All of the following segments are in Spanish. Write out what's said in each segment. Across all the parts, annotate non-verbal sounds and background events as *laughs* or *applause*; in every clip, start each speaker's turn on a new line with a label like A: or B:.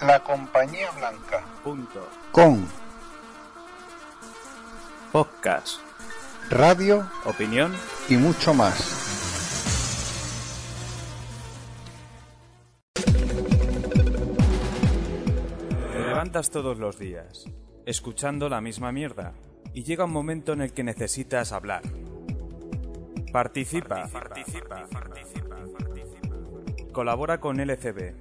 A: La compañía blanca.
B: Punto.
A: Con
B: Podcast.
A: radio
B: Opinión.
A: y mucho más.
B: Te levantas todos los días, escuchando la misma mierda, y llega un momento en el que necesitas hablar. Participa. Participa. Colabora con LCB.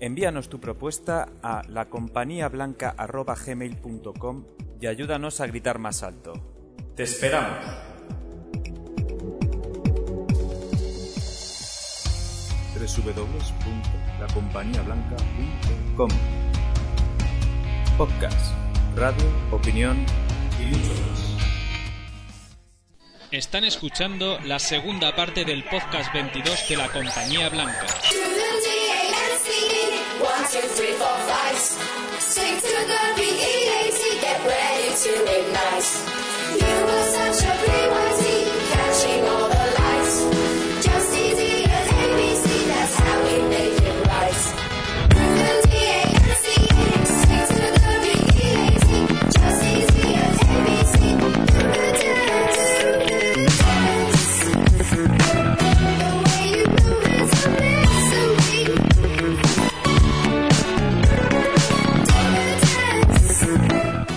B: Envíanos tu propuesta a lacompañiablanca.gmail.com y ayúdanos a gritar más alto. ¡Te esperamos! www.lacompañiablanca.com Podcast, radio, opinión y mucho.
C: Están escuchando la segunda parte del podcast 22 de la Compañía Blanca.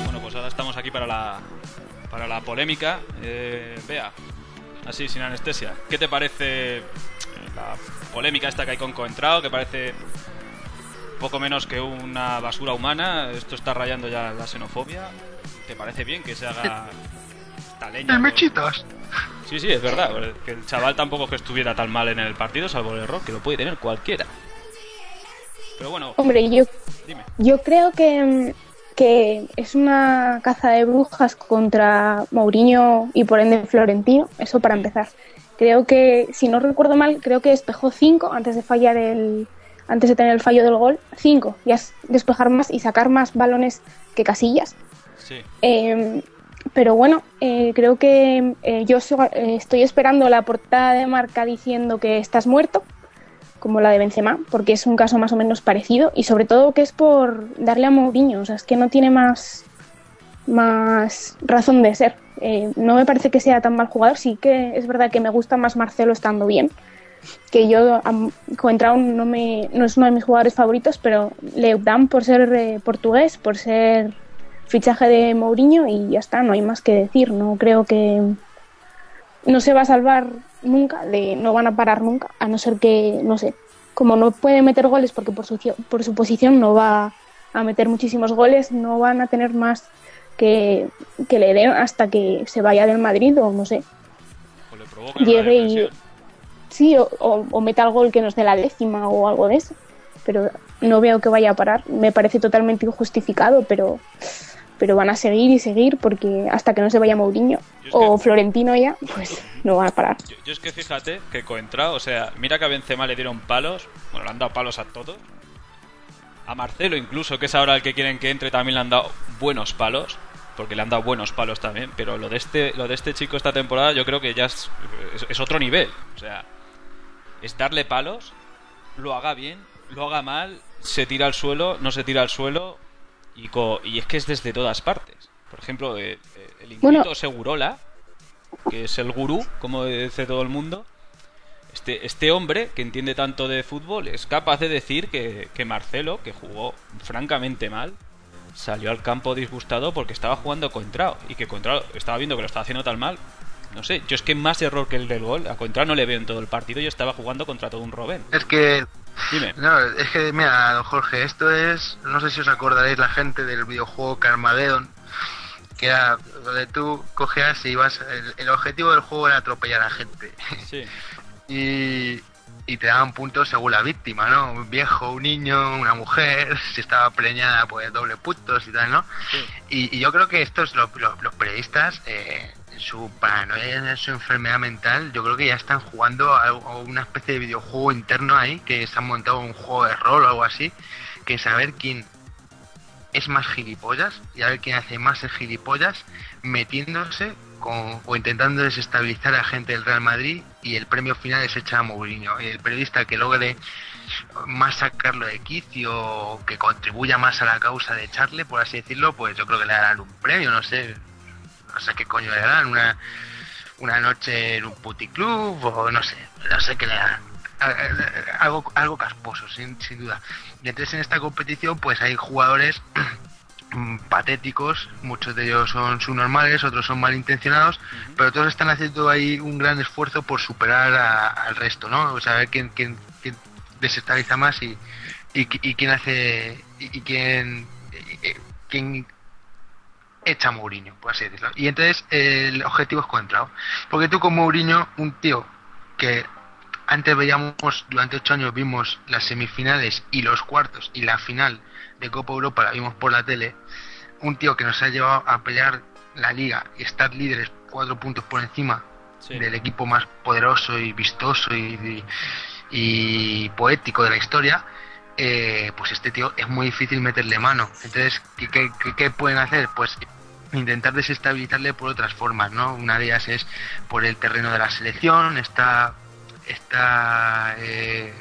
C: Bueno, pues ahora estamos aquí para la, para la polémica. Eh, Vea, así, sin anestesia. ¿Qué te parece eh, la polémica esta que hay con Coentrao? Que parece poco menos que una basura humana. Esto está rayando ya la xenofobia. ¿Te parece bien que se haga esta leña?
D: El mechitos.
C: Sí, sí, es verdad. Que el chaval tampoco que estuviera tan mal en el partido, salvo el error, que lo puede tener cualquiera. Pero bueno,
E: Hombre, yo,
C: dime.
E: yo creo que, que es una caza de brujas contra Mourinho y por ende Florentino, eso para empezar. Creo que, si no recuerdo mal, creo que despejó 5 antes de fallar el antes de tener el fallo del gol, 5, ya es despejar más y sacar más balones que casillas.
C: Sí.
E: Eh, pero bueno, eh, creo que eh, yo eh, estoy esperando la portada de marca diciendo que estás muerto, como la de Benzema, porque es un caso más o menos parecido y sobre todo que es por darle a Mourinho, o sea, es que no tiene más, más razón de ser. Eh, no me parece que sea tan mal jugador, sí que es verdad que me gusta más Marcelo estando bien, que yo a Coentrao no, me, no es uno de mis jugadores favoritos, pero le dan por ser portugués, por ser fichaje de Mourinho y ya está, no hay más que decir. No creo que no se va a salvar nunca, de no van a parar nunca, a no ser que, no sé, como no puede meter goles porque por su, por su posición no va a meter muchísimos goles, no van a tener más que, que le den hasta que se vaya del Madrid o no sé,
C: le
E: llegue y sí, o, o, o meta el gol que nos dé la décima o algo de eso, pero no veo que vaya a parar, me parece totalmente injustificado, pero pero van a seguir y seguir porque hasta que no se vaya Mourinho o
C: que-
E: Florentino ya, pues no van a parar.
C: Yo, yo es que fíjate que Coentrao, o sea, mira que a Benzema le dieron palos, bueno, le han dado palos a todos. A Marcelo incluso, que es ahora el que quieren que entre, también le han dado buenos palos, porque le han dado buenos palos también, pero lo de este lo de este chico esta temporada yo creo que ya es, es, es otro nivel, o sea, es darle palos, lo haga bien, lo haga mal, se tira al suelo, no se tira al suelo y, co- y es que es desde todas partes. Por ejemplo, eh, eh, el
E: Bueno.
C: Segurola, que es el gurú, como dice todo el mundo, este, este hombre que entiende tanto de fútbol es capaz de decir que, que Marcelo, que jugó francamente mal, salió al campo disgustado porque estaba jugando Contrao y que Contrao estaba viendo que lo estaba haciendo tan mal. No sé, yo es que más error que el del gol, a Contrao no le veo en todo el partido y estaba jugando contra todo un Robén.
D: Es que,
C: Dime.
D: no, es que, mira, don Jorge, esto es, no sé si os acordaréis la gente del videojuego Carmageddon, que era donde tú cogías y ibas, el, el objetivo del juego era atropellar a gente.
C: Sí. *laughs*
D: y, y te daban puntos según la víctima, ¿no? Un viejo, un niño, una mujer, si estaba preñada, pues doble puntos y tal, ¿no?
C: Sí.
D: Y, y yo creo que estos, los, los- los periodistas, eh, su paranoia, su enfermedad mental, yo creo que ya están jugando a, una especie de videojuego interno ahí, que se han montado un juego de rol o algo así, que saber quién es más gilipollas y a ver quién hace más el gilipollas metiéndose con- o intentando desestabilizar a gente del Real Madrid y el premio final es echar a Mourinho. Y el periodista que logre más sacarlo de quicio, que contribuya más a la causa de echarle, por así decirlo, pues yo creo que le darán un premio, no sé, no sé qué coño le darán, una, una noche en un puticlub o no sé, no sé qué le darán. A- Algo, algo casposo, sin, sin duda. Y entonces en esta competición pues hay jugadores *clears throat* mm, patéticos, muchos de ellos son subnormales, otros son malintencionados, pero todos están haciendo ahí un gran esfuerzo por superar a- al resto, ¿no? O sea, a ver quién, quién, quién desestabiliza más y, y, y quién hace y, y quién, quién echa a Mourinho, por así decirlo. Y entonces el objetivo es encontrado. Porque tú con Mourinho, un tío que antes veíamos, durante ocho años vimos las semifinales y los cuartos y la final de Copa Europa la vimos por la tele, un tío que nos ha llevado a pelear la liga y estar líderes cuatro puntos por encima
C: Sí.
D: del equipo más poderoso y vistoso y, y- y poético de la historia, eh, pues este tío es muy difícil meterle mano. Entonces, ¿qué, pueden hacer? Pues intentar desestabilizarle por otras formas, ¿no? Una de ellas es por el terreno de la selección, está, está eh,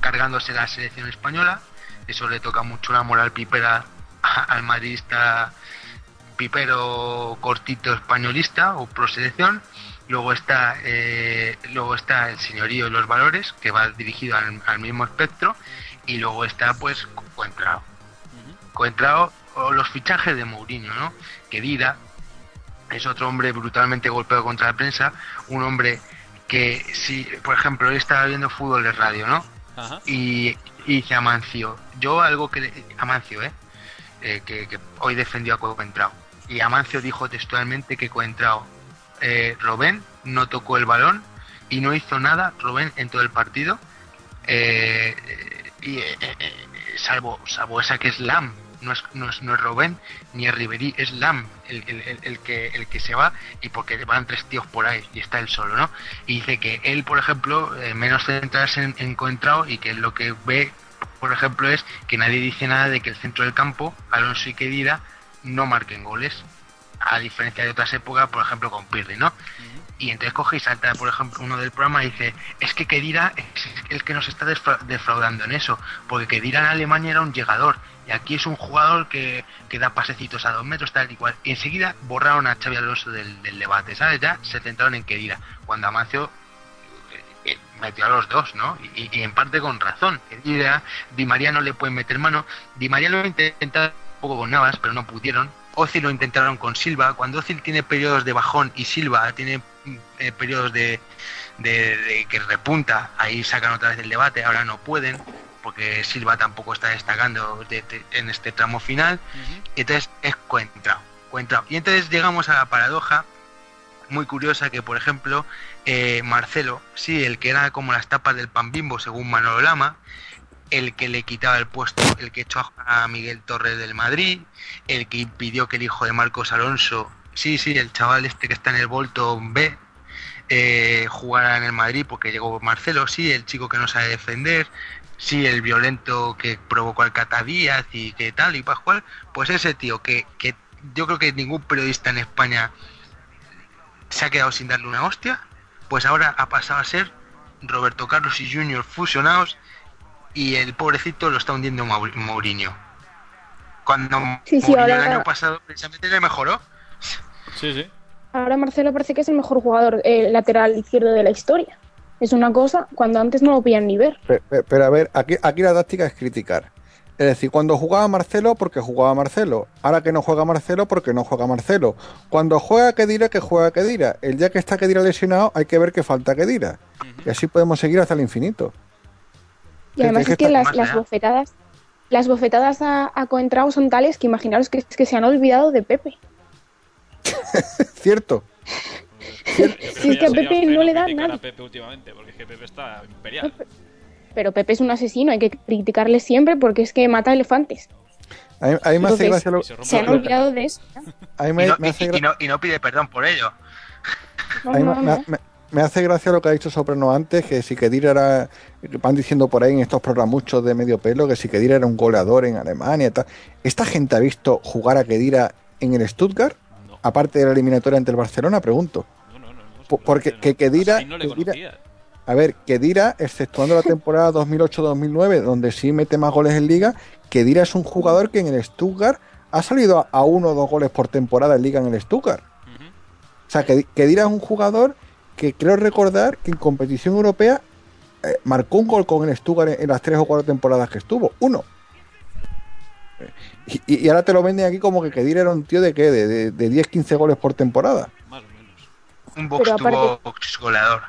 D: cargándose la selección española, eso le toca mucho la moral pipera al madridista pipero cortito españolista o pro selección luego está eh, luego está el señorío y los valores que va dirigido al mismo espectro y luego está pues Coentrao. Coentrao o los fichajes de Mourinho no que Dida es otro hombre brutalmente golpeado contra la prensa un hombre que si por ejemplo él estaba viendo fútbol de radio no
C: Ajá.
D: y, y dice Amancio yo algo que le- Amancio eh, eh, que, que hoy defendió a Coentrao. Y Amancio dijo textualmente que Coentrao eh, Robén no tocó el balón y no hizo nada Robén en todo el partido. Eh, y eh, eh, salvo salvo esa que es Lam no es, no es, no es Robén ni es Ribery es Lam el, el- el- que el que se va y porque van tres tíos por ahí y está él solo no y dice que él por ejemplo eh, menos centrarse en, y que lo que ve por ejemplo es que nadie dice nada de que el centro del campo Alonso y Kedira no marquen goles a diferencia de otras épocas, por ejemplo con Pirri, ¿no? Y entonces coge y salta, por ejemplo, uno del programa y dice, es que Kedira es el que nos está defraudando en eso, porque Kedira en Alemania era un llegador, y aquí es un jugador que, que da pasecitos a dos metros, tal y cual. Y enseguida borraron a Xavi Alonso del, del debate, ¿sabes? Ya se centraron en Kedira, cuando Amancio eh, eh, metió a los dos, ¿no? Y, en parte con razón. Kedira, Di María no le pueden meter mano, Di María lo intentó un poco con Navas, pero no pudieron. Ozil lo intentaron con Silva. Cuando Ozil tiene periodos de bajón y Silva tiene eh, periodos de, de- de que repunta, ahí sacan otra vez el debate. Ahora no pueden, porque Silva tampoco está destacando de- de- en este tramo final. Y entonces es Coentrao. Y entonces llegamos a la paradoja muy curiosa que, por ejemplo, eh, Marcelo, sí, el que era como las tapas del pan bimbo, según Manolo Lama, el que le quitaba el puesto, el que echó a Miguel Torres del Madrid, el que impidió que el hijo de Marcos Alonso, sí, sí, el chaval este que está en el Bolton B, eh, jugara en el Madrid porque llegó Marcelo, sí, el chico que no sabe defender, sí, el violento que provocó al Cata Díaz y que tal y pascual, pues ese tío que, que yo creo que ningún periodista en España se ha quedado sin darle una hostia, pues ahora ha pasado a ser Roberto Carlos y Junior fusionados y el pobrecito lo está hundiendo Mourinho. Cuando
E: Sí, sí,
D: Mourinho
E: ahora-
D: el año pasado precisamente le mejoró.
C: Sí, sí.
E: Ahora Marcelo parece que es el mejor jugador eh, lateral izquierdo de la historia. Es una cosa cuando antes no lo podían ni ver.
A: Pe- pe- Pero, a ver, aquí, aquí la táctica es criticar. Es decir, cuando jugaba Marcelo, porque jugaba Marcelo. Ahora que no juega Marcelo, porque no juega Marcelo. Cuando juega Kedira, que juega Kedira. El día que está Kedira lesionado, hay que ver que falta Kedira. Y así podemos seguir hasta el infinito.
E: Y además
A: que
E: es que las, bofetadas las bofetadas a, a Coentrao son tales que imaginaros que, que se han olvidado de Pepe. *laughs*
A: Cierto.
E: Si es que a Pepe no le dan nada.
C: a Pepe últimamente, porque es que Pepe está imperial.
E: Pero Pepe es un asesino, hay que criticarle siempre porque es que mata elefantes.
A: A mí, a mí me hace gracia lo,
C: se
E: han olvidado de eso.
A: a mí
D: Y no,
A: me
D: y-
A: hace
D: y
A: gra-
D: no- y no pide perdón por ello.
E: No,
A: A mí
E: no,
A: me,
E: no.
A: me- me- me hace gracia lo que ha dicho Soprano antes, que si Kedira era, van diciendo por ahí en estos programuchos de medio pelo, que si Kedira era un goleador en Alemania y tal. ¿Esta gente ha visto jugar a Kedira en el Stuttgart? Aparte de la eliminatoria ante el Barcelona, pregunto.
C: No, no, no, no,
A: Po- porque que Kedira- Kedira-. A ver, Kedira, exceptuando la temporada 2008-2009, donde sí mete más goles en liga, Kedira es un jugador que en el Stuttgart ha salido a, a uno o dos goles por temporada en liga en el Stuttgart.
C: Ujú.
A: O sea, que Kedira es un jugador que creo recordar que en competición europea eh, marcó un gol con el Stuttgart en, en las tres o cuatro temporadas que estuvo. Uno. Y, y ahora te lo venden aquí como que Kedira era un tío de qué? De, de, de 10-15 goles por temporada.
C: Más o menos.
D: Un box
E: Pero
D: to
E: aparte-
D: box goleador.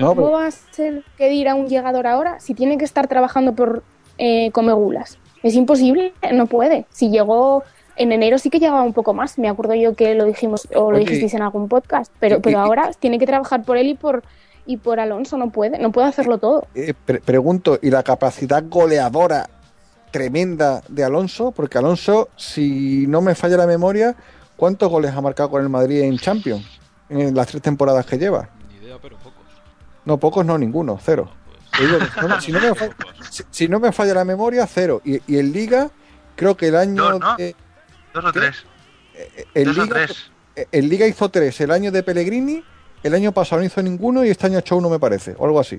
A: No,
E: ¿Cómo va a ser que dirá un llegador ahora si tiene que estar trabajando por eh, Comegulas? Es imposible, no puede. Si llegó en enero sí que llegaba un poco más. Me acuerdo yo que lo dijimos o lo
A: Oye,
E: dijisteis en algún podcast, pero,
A: y-
E: pero
A: y-
E: ahora tiene que trabajar por él y por y por Alonso no puede, no puede hacerlo todo.
A: Eh, pre- pregunto, ¿y la capacidad goleadora tremenda de Alonso? Porque Alonso, si no me falla la memoria, ¿cuántos goles ha marcado con el Madrid en Champions? En las tres temporadas que lleva.
C: Ni idea, pero pocos.
A: No, pocos no, ninguno, cero.
C: Pues,
A: digo si no- si, no me falla, si- si no me falla la memoria, cero. Y, y en Liga, creo que el año...
D: Dos, ¿no?
A: de-
D: Dos o
A: ¿Qué?
D: tres. Dos o
A: Liga,
D: tres.
A: en Liga hizo tres, el año de Pellegrini, el año pasado no hizo ninguno y este año ha hecho uno, me parece, o algo así.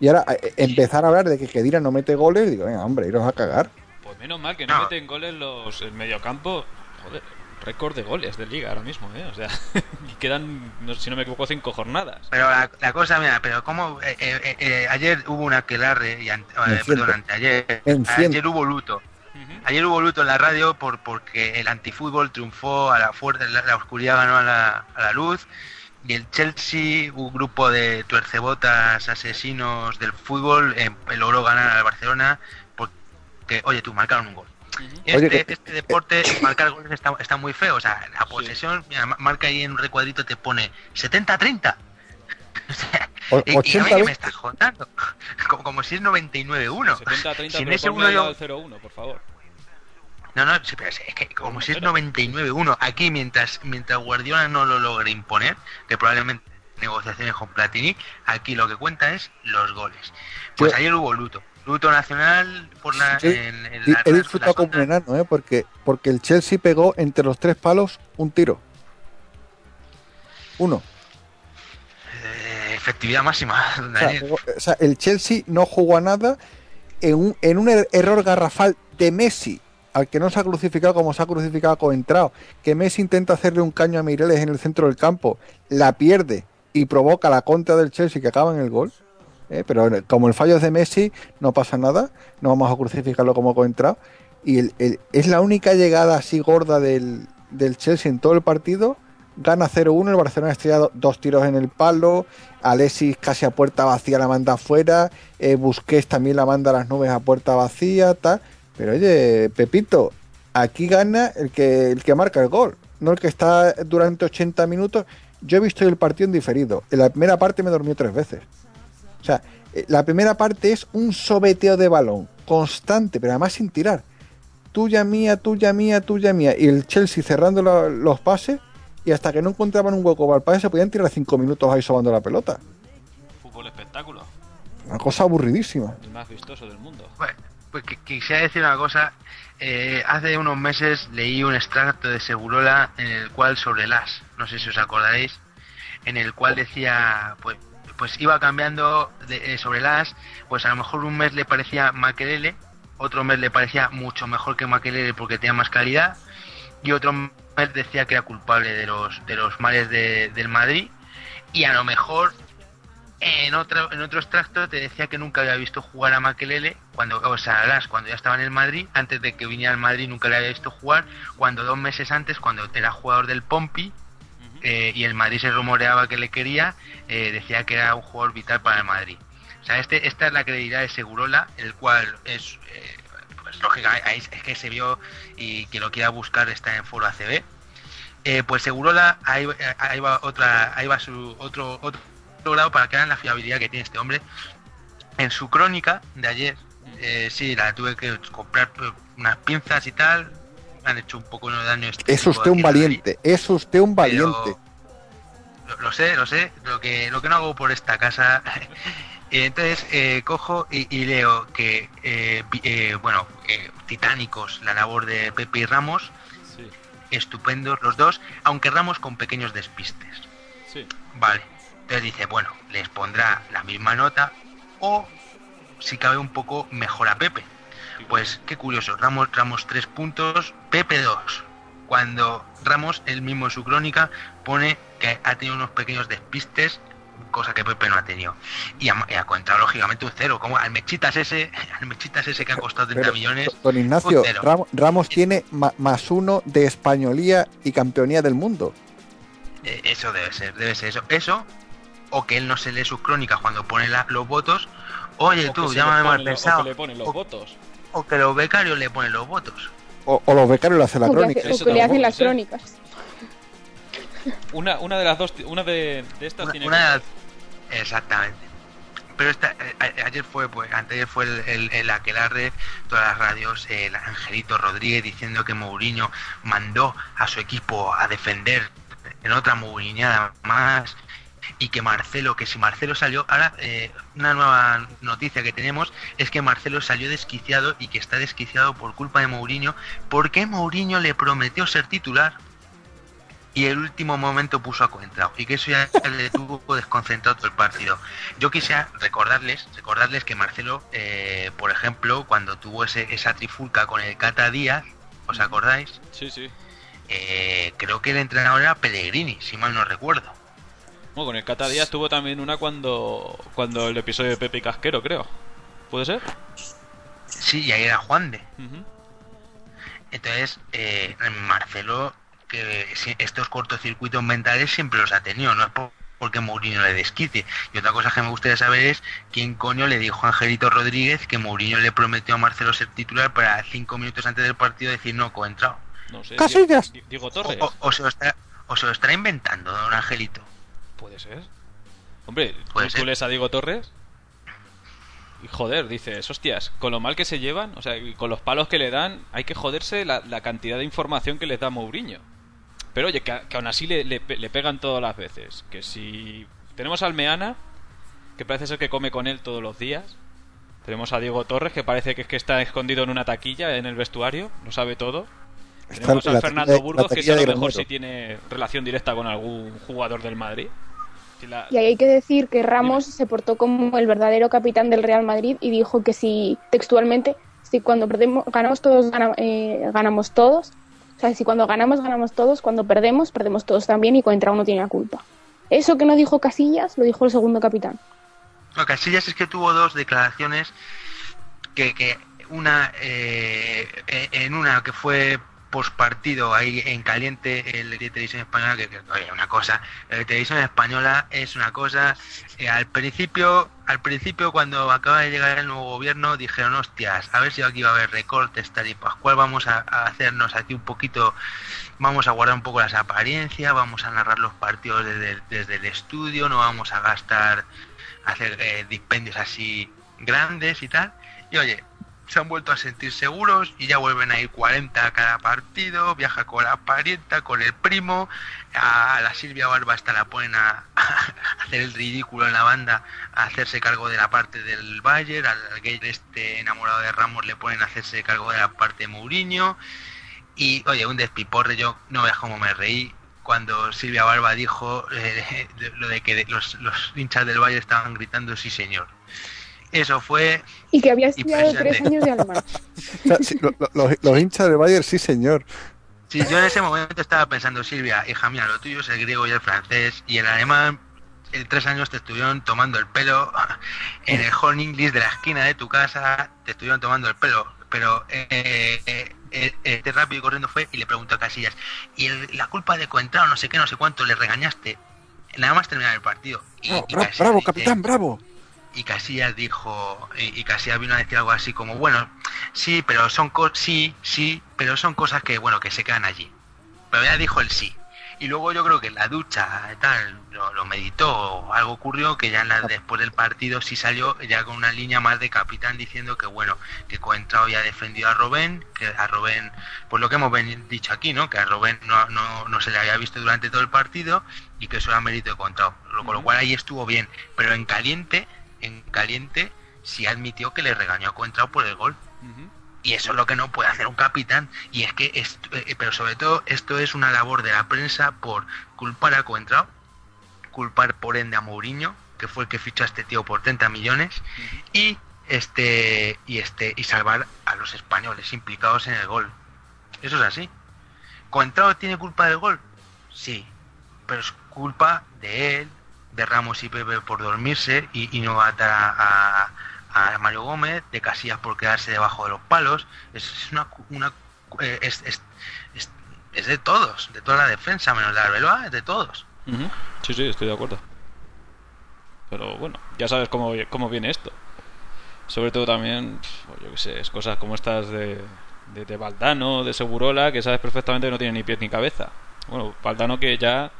A: Y ahora eh, empezar a hablar de que Kedira no mete goles, digo, venga, hombre, iros a cagar.
C: pues menos mal que no,
D: No.
C: meten goles los el mediocampo. Joder, récord de goles de liga ahora mismo, ¿eh? O sea, *laughs* y quedan, no si no me equivoco, cinco jornadas.
D: Pero la, la cosa, mira, pero como eh, eh, eh, ayer hubo una aquelarre y ante- eh, perdón, anteayer, ayer hubo luto. Ayer hubo luto en la radio por porque el antifútbol triunfó a la fuerza, la, la oscuridad ganó a la, a la luz y el Chelsea, un grupo de tuercebotas asesinos del fútbol, eh, logró ganar al Barcelona porque, oye, tú marcaron un gol. Este,
A: Oye, que-
D: este deporte, marcar goles está, está muy feo. O sea, la posesión, mira, ma- marca ahí en un recuadrito, te pone 70-30. *laughs* O sea,
A: O-
D: y, y,
A: 80
D: oye, me estás contando. *laughs* Como, como si es 99-1.
C: 70-30,
D: Si en
C: pero
D: ese
C: ponme
D: uno yo-
C: al 0-1, por favor.
D: No, no, sí, pero es que como si es 99-1. Aquí, mientras, mientras Guardiola no lo logre imponer, que probablemente negociaciones con Platini, aquí lo que cuenta es los goles. Pues
A: Yo-
D: ayer hubo luto. Luto nacional por la.
A: Sí,
D: en- en
A: Y
D: la-
A: he disfrutado como un
D: ondas.
A: enano, ¿eh? porque, porque el Chelsea pegó entre los tres palos un tiro. Uno.
D: Eh, efectividad máxima, *laughs*
A: sea, o sea, el Chelsea no jugó a nada en un, en un er- error garrafal de Messi, al que no se ha crucificado como se ha crucificado con entrado, que Messi intenta hacerle un caño a Mireles en el centro del campo, la pierde y provoca la contra del Chelsea que acaba en el gol. ¿eh? Pero como el fallo es de Messi, no pasa nada, no vamos a crucificarlo como coentrado. Y es la única llegada así gorda del, Chelsea en todo el partido. Gana 0-1, el Barcelona estrellado dos tiros en el palo, Alexis casi a puerta vacía la manda afuera, eh, Busquets también la manda a las nubes a puerta vacía, tal. Pero oye, Pepito, aquí gana el que, el que marca el gol, no el que está durante 80 minutos. Yo he visto el partido en diferido. En la primera parte me dormió tres veces. O sea, eh, la primera parte es un sobeteo de balón constante, pero además sin tirar. Tuya mía, tuya mía, tuya mía. Y el Chelsea cerrando la- los pases y hasta que no encontraban un hueco para el pase se podían tirar cinco minutos ahí sobando la pelota.
C: Fútbol espectáculo,
A: Una cosa aburridísima.
C: el más vistoso del mundo.
D: Bueno, pues que- quisiera decir una cosa. Eh, hace unos meses leí un extracto de Segurola en el cual sobre las, no sé si os acordaréis, en el cual decía, pues, pues iba cambiando de- eh, sobre las, pues a lo mejor un mes le parecía Makelele, otro mes le parecía mucho mejor que Makelele porque tenía más calidad, y otro mes decía que era culpable de los de los males de- del Madrid, y a lo mejor en otro, en otro extracto te decía que nunca había visto jugar a Makelele, cuando, o sea, a Las, cuando ya estaba en el Madrid, antes de que viniera al Madrid nunca le había visto jugar, cuando dos meses antes, cuando era jugador del Pompi, eh, y el Madrid se rumoreaba que le quería, eh, decía que era un jugador vital para el Madrid. O sea, este, esta es la credibilidad de Segurola, el cual es, eh, pues lógica, es que se vio y que lo quiera buscar está en Foro ACB. Eh, pues Segurola, ahí, va- ahí va otra, ahí va su otro, otro grado para que vean la fiabilidad que tiene este hombre. En su crónica de ayer, eh, sí, la tuve que comprar eh, unas pinzas y tal, me han hecho un poco de daño. este
A: Es usted un valiente, es usted un valiente.
D: Lo, lo sé, lo sé. Lo que, lo que no hago por esta casa. *laughs* Entonces eh, cojo y, y leo que, eh, eh, bueno, eh, titánicos la labor de Pepe y Ramos,
C: Sí,
D: estupendos los dos, aunque Ramos con pequeños despistes.
C: sí.
D: Vale. Entonces dice, bueno, les pondrá la misma nota o si cabe un poco mejor a Pepe. Pues qué curioso, Ramos, Ramos 3 puntos, Pepe 2. Cuando Ramos, él mismo en su crónica, pone que ha tenido unos pequeños despistes, cosa que Pepe no ha tenido. Y ha, ha contado lógicamente un cero, como al Mechitas ese, *laughs* al Mechitas ese que ha costado 30
A: Pero,
D: millones.
A: Don Ignacio. Ram- Ramos tiene ma- más uno de españolía y campeonía del mundo.
D: Eh, eso debe ser, debe ser eso. Eso, o que él no se lee sus crónicas cuando pone la- los votos. Oye
C: O
D: tú, llámame mal
C: lo- o
D: pensado.
C: que le ponen los
D: O-
C: votos.
D: O que los becarios le ponen los votos.
A: O, o los becarios le hacen la
E: o que,
A: crónica.
E: hace- o que le hacen las crónicas.
C: Una, una de las dos, una de, de estas
D: Una-
C: tiene
D: una
C: que
D: de
C: ser.
D: las- Exactamente. Pero esta, eh, a- ayer fue, pues, anteayer fue el, el, el aquelarre, todas las radios, el Angelito Rodríguez diciendo que Mourinho mandó a su equipo a defender en otra Mourinhada más y que Marcelo, que si Marcelo salió, ahora eh, una nueva noticia que tenemos es que Marcelo salió desquiciado y que está desquiciado por culpa de Mourinho porque Mourinho le prometió ser titular y el último momento puso a Coentrao y que eso ya le tuvo desconcentrado todo el partido. Yo quisiera recordarles, recordarles que Marcelo, eh, por ejemplo, cuando tuvo ese, esa trifulca con el Cata Díaz, ¿os acordáis?
C: Sí, sí.
D: Eh, creo que el entrenador era Pellegrini, si mal no recuerdo.
C: Bueno, con el Cata Díaz tuvo también una cuando cuando el episodio de Pepe y Casquero, creo. ¿Puede ser?
D: Sí, y ahí era Juan de. Entonces, eh, Marcelo, que estos cortocircuitos mentales siempre los ha tenido, no es por- porque Mourinho le desquite. Y otra cosa que me gustaría saber es quién coño le dijo a Angelito Rodríguez que Mourinho le prometió a Marcelo ser titular para cinco minutos antes del partido decir no, coentrado.
C: No sé.
A: Casillas.
C: Di- Diego
D: O,
C: Torres.
D: o- o se lo está, o se lo estará inventando, don Angelito.
C: Puede ser. Hombre,
D: Puede
C: ¿tú,
D: ser.
C: tú lees a Diego Torres? Y joder, dices, hostias, con lo mal que se llevan, o sea, y con los palos que le dan, hay que joderse la, la cantidad de información que les da Mourinho. Pero oye, que, a- que aún así le, le pe- le pegan todas las veces. Que si tenemos al Meana, que parece ser que come con él todos los días. Tenemos a Diego Torres, que parece que es que está escondido en una taquilla en el vestuario, lo sabe todo.
A: Está
C: Tenemos
A: la
C: Fernando Burgos, que
A: taquilla
C: a lo mejor sí tiene relación directa con algún jugador del Madrid. La-
E: Y ahí hay que decir que Ramos se portó como el verdadero capitán del Real Madrid y dijo que si textualmente, si cuando perdemos, ganamos todos, gana- eh, ganamos todos. O sea, si cuando ganamos, ganamos todos, cuando perdemos, perdemos todos también y Coentrao no tiene la culpa. Eso que no dijo Casillas, lo dijo el segundo capitán.
D: No, Casillas es que tuvo dos declaraciones que, que una eh, eh, en una que fue post partido ahí en caliente el de televisión española que, que, oye, una cosa de televisión española es una cosa eh, al principio al principio cuando acaba de llegar el nuevo gobierno dijeron hostias a ver si aquí va a haber recortes tal y pascual vamos a, a hacernos aquí un poquito vamos a guardar un poco las apariencias vamos a narrar los partidos desde, desde el estudio no vamos a gastar hacer eh, dispendios así grandes y tal. Y oye, se han vuelto a sentir seguros y ya vuelven a ir 40 a cada partido, viaja con la parienta, con el primo, a la Silvia Barba hasta la ponen a, *laughs* hacer el ridículo en la banda, a hacerse cargo de la parte del Bayern, al gay este enamorado de Ramos le ponen a hacerse cargo de la parte de Mourinho. Y oye, un despiporre, yo no veas cómo me reí cuando Silvia Barba dijo eh, *laughs* lo de que los, los hinchas del Valle estaban gritando sí señor. Eso fue,
E: Y que había estudiado tres años de alemán. *laughs*
A: Sí, lo- lo- los, los hinchas de Bayern, sí, señor.
D: sí, yo en ese momento estaba pensando, Silvia, hija mía, lo tuyo es el griego y el francés y el alemán, en tres años te estuvieron tomando el pelo *laughs* en el Horn English de la esquina de tu casa, te estuvieron tomando el pelo, pero eh, eh, eh, este rápido y corriendo fue y le preguntó a Casillas, y el- la culpa de Coentrao, no sé qué, no sé cuánto, le regañaste, nada más terminar el partido. Y,
A: Bravo,
D: y
A: bravo,
D: Casillas
A: bravo,
D: dice-
A: capitán, bravo.
D: Y Casillas dijo y, y Casillas vino a decir algo así como bueno sí pero son cosas sí sí pero son cosas que bueno que se quedan allí pero ya dijo el sí. Y luego yo creo que en la ducha tal lo, lo meditó o algo ocurrió que ya en la- después del partido sí salió ya con una línea más de capitán diciendo que bueno que Coentrao había defendido a Robén que a Robén pues lo que hemos dicho aquí no que a Robén no, no, no se le había visto durante todo el partido y que eso era mérito de Coentrao. Con lo cual ahí estuvo bien. Pero en caliente en caliente sí admitió que le regañó a Coentrao por el gol y eso es lo que no puede hacer un capitán y es que esto- eh, pero sobre todo esto es una labor de la prensa por culpar a Coentrao culpar por ende a Mourinho, que fue el que fichó a este tío por 30 millones, y este y este y salvar a los españoles implicados en el gol. Eso es así. ¿Contrao tiene culpa del gol? Sí, pero es culpa de él, de Ramos y Pepe por dormirse y, y no matar a, a- Mario Gómez, de Casillas por quedarse debajo de los palos. Es, es una, una eh, es, es- es- de todos, de toda la defensa, menos de Arbeloa, es de todos.
C: Sí, sí, estoy de acuerdo. Pero bueno, ya sabes cómo, cómo viene esto. Sobre todo también, pues, yo qué sé, es cosas como estas de, de, de Valdano, de Segurola, que sabes perfectamente que no tiene ni pies ni cabeza. Bueno, Valdano que ya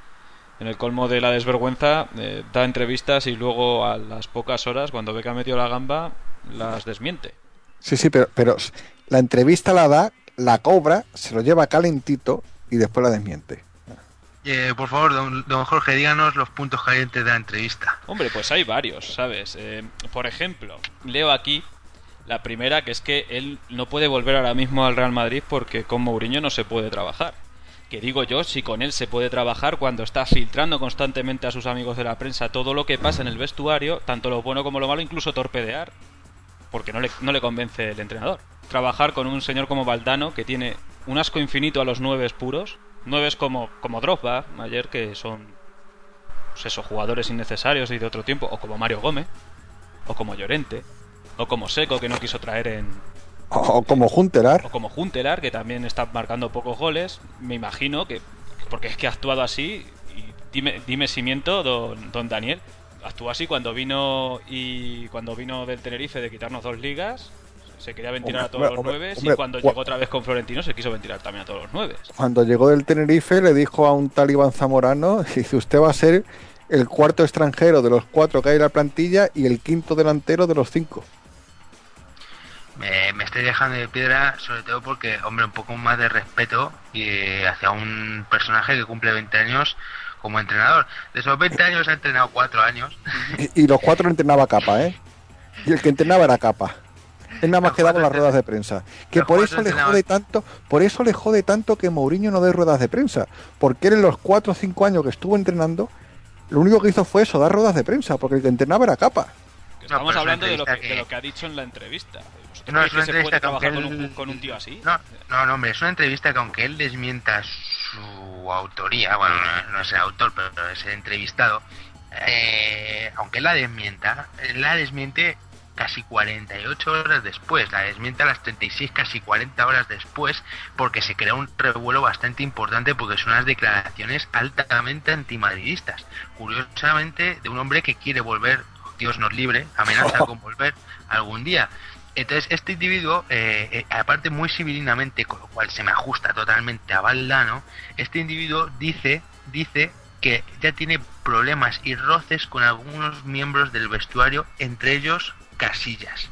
C: en el colmo de la desvergüenza eh, da entrevistas y luego a las pocas horas, cuando ve que ha metido la gamba, las desmiente.
A: Sí, sí, pero, pero la entrevista la da, la cobra, se lo lleva calentito y después la desmiente.
D: Eh, por favor, don, don Jorge, díganos los puntos calientes de la entrevista.
C: Hombre, pues hay varios, ¿sabes? Eh, por ejemplo, leo aquí la primera, que es que él no puede volver ahora mismo al Real Madrid porque con Mourinho no se puede trabajar. Que digo yo, si con él se puede trabajar cuando está filtrando constantemente a sus amigos de la prensa todo lo que pasa en el vestuario, tanto lo bueno como lo malo, incluso torpedear, porque no le, no le convence el entrenador. Trabajar con un señor como Valdano, que tiene un asco infinito a los nueves puros, nueves como, como Drogba, ayer, que son pues eso, jugadores innecesarios y de otro tiempo, o como Mario Gómez, o como Llorente, o como Seco, que no quiso traer en.
A: O, como Juntelar.
C: o como Juntelar, que también está marcando pocos goles. Me imagino que. Porque es que ha actuado así, y dime, dime si miento, don, don Daniel. Actuó así cuando vino y cuando vino del Tenerife de quitarnos dos ligas. Se quería ventilar a todos
A: Hombre,
C: los nueve y cuando llegó otra vez con Florentino se quiso ventilar también a todos los nueve.
A: Cuando llegó del Tenerife le dijo a un tal Iván Zamorano, *laughs* dice, usted va a ser el cuarto extranjero de los cuatro que hay en la plantilla y el quinto delantero de los cinco.
D: Me, me estoy dejando de piedra, sobre todo porque, hombre, un poco más de respeto y hacia un personaje que cumple 20 años como entrenador. De esos 20 años ha entrenado 4 años.
A: Y, y los cuatro entrenaba capa, ¿eh? Y el que entrenaba era capa. Él nada más quedaba en las ruedas de prensa. Que por eso le jode tanto, por eso le jode tanto que Mourinho no dé ruedas de prensa. Porque él en los cuatro o cinco años que estuvo entrenando, lo único que hizo fue eso, dar ruedas de prensa, porque el que entrenaba era capa.
C: Estamos hablando de lo, que,
D: entrevista
C: de
D: que-
C: lo que ha dicho en la entrevista. ¿Vosotros
D: No,
C: creéis
D: es una
C: que se puede
D: entrevista
C: con un,
D: él-
C: con un tío así?
D: No, no, no, hombre, es una entrevista que aunque él desmienta su autoría, bueno, no, no es el autor, pero es el entrevistado, eh, aunque él la desmienta, él la desmiente casi 48 horas después, la desmiente a las 36, casi 40 horas después, porque se crea un revuelo bastante importante porque son unas declaraciones altamente antimadridistas. Curiosamente, de un hombre que quiere volver, Dios nos libre, amenaza *laughs* con volver algún día. Entonces, este individuo, eh, eh, aparte muy civilinamente, con lo cual se me ajusta totalmente a Valdano, este individuo dice, dice que ya tiene problemas y roces con algunos miembros del vestuario, entre ellos Casillas.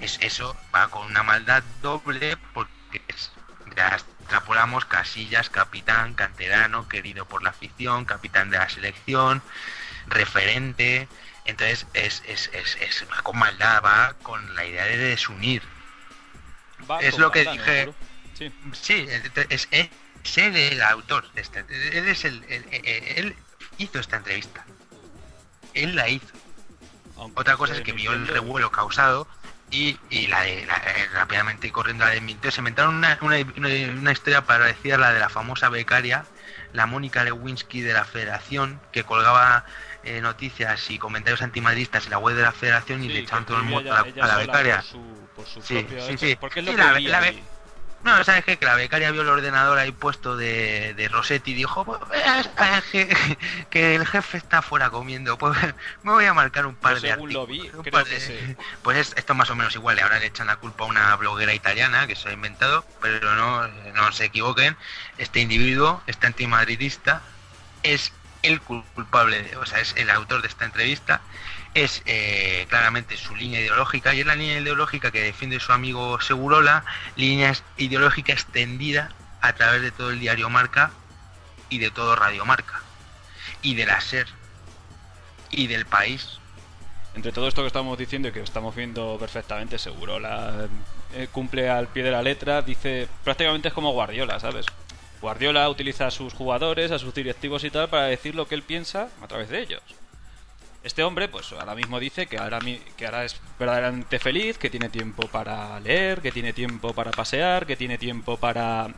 D: Es, eso va con una maldad doble porque es- ya extrapolamos Casillas, capitán, canterano, querido por la afición, capitán de la selección, referente. Entonces es, es, es, es- va con maldad, va con la idea de desunir.
C: Va
D: es lo que dije.
C: Sí.
D: Sí, es, es, él el autor de esta. Él es el, el- el- él hizo esta entrevista. Él la hizo.
C: Aunque
D: Otra cosa es que vio el revuelo causado y, y la, de- la- eh, rápidamente corriendo la desmintió. Se inventaron una, una, una, una historia parecida a la de la famosa becaria, la Mónica Lewinsky de la Federación, que colgaba eh, noticias y comentarios antimadristas en la web de la Federación y
C: Sí,
D: le echaban todo el mundo a la, a becaria.
C: Por su, por su
D: Sí,
C: propio
D: sí, sí.
C: Porque es lo
D: Sí,
C: que
D: la-
C: vi.
D: No, ¿sabes qué? Que la becaria vio el ordenador ahí puesto de, de Rossetti y dijo, "Pues, es- es que, *laughs* que el jefe está fuera comiendo, pues *laughs* me voy a marcar un par
C: Yo
D: de
C: según lo vi, creo
D: par
C: que
D: de-
C: sí. *laughs*
D: Pues es, esto más o menos igual, ahora le echan la culpa a una bloguera italiana que se ha inventado, pero no, no se equivoquen, este individuo, este antimadridista, es el culpable, o sea, es el autor de esta entrevista, es eh, claramente su línea ideológica y es la línea ideológica que defiende su amigo Segurola, línea ideológica extendida a través de todo el diario Marca y de todo Radio Marca y de la SER y del país.
C: Entre todo esto que estamos diciendo y que estamos viendo perfectamente, seguro la eh, cumple al pie de la letra, dice prácticamente es como Guardiola, ¿sabes? Guardiola utiliza a sus jugadores, a sus directivos y tal para decir lo que él piensa a través de ellos. Este hombre, pues ahora mismo dice que ahora, es verdaderamente feliz, que tiene tiempo para leer, que tiene tiempo para pasear, que tiene tiempo para.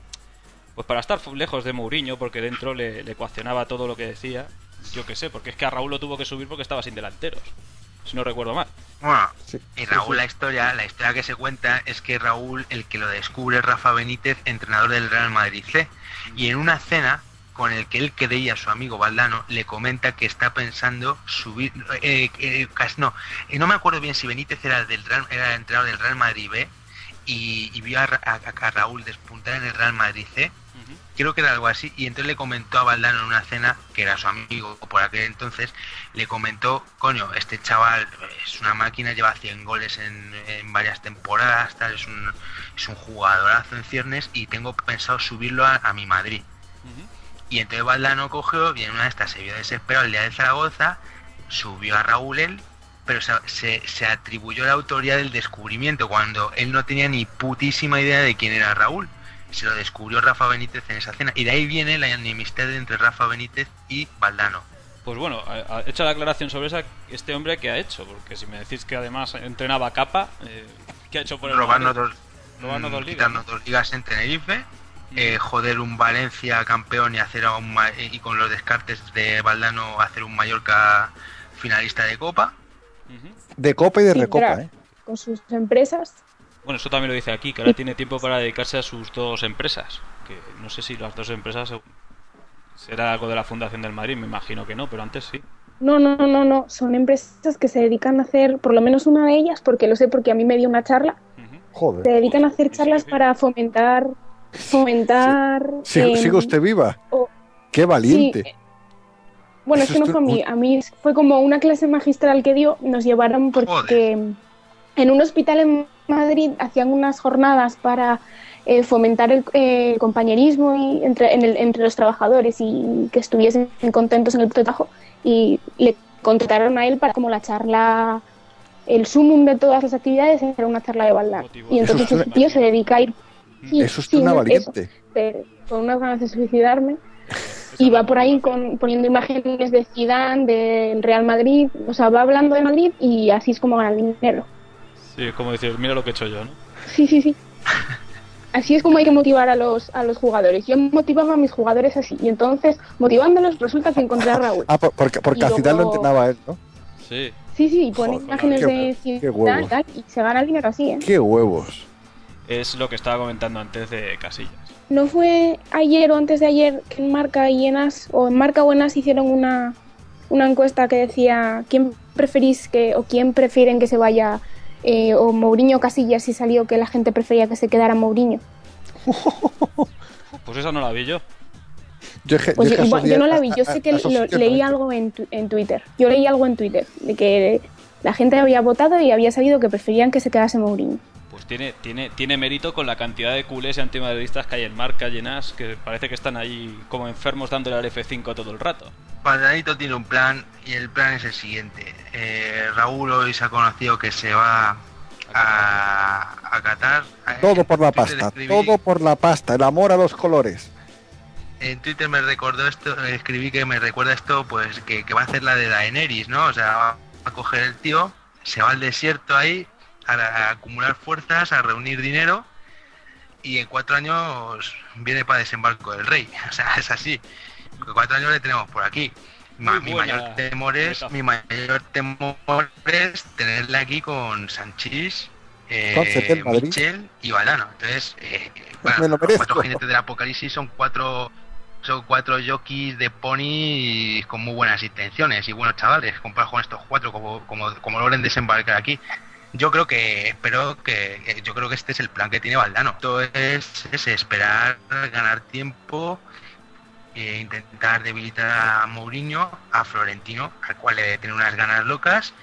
C: Pues para estar lejos de Mourinho, porque dentro le, le ecuacionaba todo lo que decía. Yo qué sé, porque es que a Raúl lo tuvo que subir porque estaba sin delanteros. Si no recuerdo mal.
D: Bueno,
A: Sí,
D: y Raúl,
A: sí.
D: la historia, la historia que se cuenta es que Raúl, el que lo descubre es Rafa Benítez, entrenador del Real Madrid C. Y en una cena con el que él creía su amigo Valdano, le comenta que está pensando subir, eh, eh, no, eh, no me acuerdo bien si Benítez era del Real, era el entrenador del Real Madrid B y, y vio a, Ra- a- a Raúl despuntar en el Real Madrid C creo que era algo así, y entonces le comentó a Valdano en una cena, que era su amigo por aquel entonces, le comentó, coño, este chaval es una máquina, lleva 100 goles en, en varias temporadas, tal, es un, es un jugadorazo en ciernes y tengo pensado subirlo a, a mi Madrid. Y entonces Valdano cogió y en una de estas se vio desesperado el día de Zaragoza, subió a Raúl él, pero se, se, se atribuyó la autoría del descubrimiento cuando él no tenía ni putísima idea de quién era Raúl. Se lo descubrió Rafa Benítez en esa cena. Y de ahí viene la enemistad entre Rafa Benítez y Valdano.
C: Pues bueno, ha- ha hecho la aclaración sobre esa, este hombre que ha hecho, porque si me decís que además entrenaba capa, eh, ¿qué ha hecho por el Madrid?
D: dos,
C: Robarnos
D: mm,
C: dos ligas,
D: quitarnos dos ligas en Tenerife, eh, joder un Valencia campeón y hacer a un y con los descartes de Valdano hacer un Mallorca finalista de Copa.
A: De copa y de
E: Sí,
A: recopa, ¿eh?
E: con sus empresas.
C: Bueno, eso también lo dice aquí, que ahora tiene tiempo para dedicarse a sus dos empresas. Que no sé si las dos empresas será algo de la Fundación del Madrid, me imagino que no, pero antes sí.
E: No, no, no, no, son empresas que se dedican a hacer, por lo menos una de ellas, porque lo sé porque a mí me dio una charla,
C: Ujú.
E: se
A: Joder.
E: dedican a hacer charlas para fomentar, fomentar...
A: ¿Sigue,
E: em,
A: sigue usted viva?
E: o-
A: ¡Qué valiente!
E: Bueno, es
A: Eso
E: que no fue a mí, a mí fue como una clase magistral que dio, nos llevaron porque en un hospital en Madrid hacían unas jornadas para eh, fomentar el eh, compañerismo y entre, en el- entre los trabajadores y que estuviesen contentos en el trabajo y le contrataron a él para como la charla, el sumum de todas las actividades era una charla de.
C: Motivo.
E: Y
A: Eso
E: entonces
A: es
E: ese tío se dedica a ir... Sí,
A: es
E: sí,
A: una
E: eso,
A: valiente.
E: pero con unas ganas de suicidarme y va por ahí con, poniendo imágenes de Zidane, del Real Madrid, o sea, va hablando de Madrid y así es como gana el dinero.
C: Sí, es como decir, mira lo que he hecho yo, ¿no?
E: Sí, sí, sí. *laughs* Así es como hay que motivar a los, a los jugadores. Yo motivaba a mis jugadores así y entonces, motivándolos, resulta que encontré a Raúl.
A: Ah, por- porque, porque a Zidane lo entrenaba él, ¿no?
C: Sí.
E: Sí, sí, y pone
A: Joder,
E: imágenes
A: qué-
E: de Zidane y tal, y se gana el dinero así, ¿eh?
A: ¡Qué huevos!
C: Es lo que estaba comentando antes de Casillas.
E: ¿No fue ayer o antes de ayer que en Marca y en As, o en Marca o en As hicieron una, una encuesta que decía quién preferís que, o quién prefieren que se vaya, eh, o Mourinho o Casillas, y salió que la gente prefería que se quedara Mourinho?
C: Pues esa no la vi yo.
A: Yo, es que-
E: Pues
A: yo
E: yo no la vi, yo
A: a-
E: sé que
A: a
E: lo- leí algo en, tu- en Twitter. Yo leí algo en Twitter de que la gente había votado y había salido que preferían que se quedase Mourinho.
C: Pues tiene, tiene, tiene mérito con la cantidad de culés y antimadridistas que hay en Marca y en As, que parece que están ahí como enfermos dándole al F5 todo el rato.
D: Valdanito tiene un plan y el plan es el siguiente. Eh, Raúl hoy se ha conocido que se va a, a Qatar.
A: Todo por la pasta,
D: escribí-
A: todo por la pasta, el amor a los colores.
D: En Twitter me recordó esto, eh, escribí que me recuerda esto, pues que, que va a hacer la de Daenerys, ¿no? O sea, va a coger el tío, se va al desierto ahí, a, a acumular fuerzas, a reunir dinero, y en cuatro años viene para desembarco del rey. *laughs* O sea, es así. En cuatro años le tenemos por aquí. Ma- mi mayor temor es, mi mayor temor es tenerle aquí con Sanchís, eh. Michel y Valdano. Entonces, eh, *laughs* bueno,
A: me lo
D: los
A: merezco.
D: cuatro jinetes del apocalipsis son cuatro son cuatro jockeys de pony con muy buenas intenciones y buenos chavales comparado con estos cuatro como, como, como logren desembarcar aquí yo creo que espero que yo creo que este es el plan que tiene Valdano. Esto es, es esperar ganar tiempo e intentar debilitar a Mourinho a Florentino al cual le debe tener unas ganas locas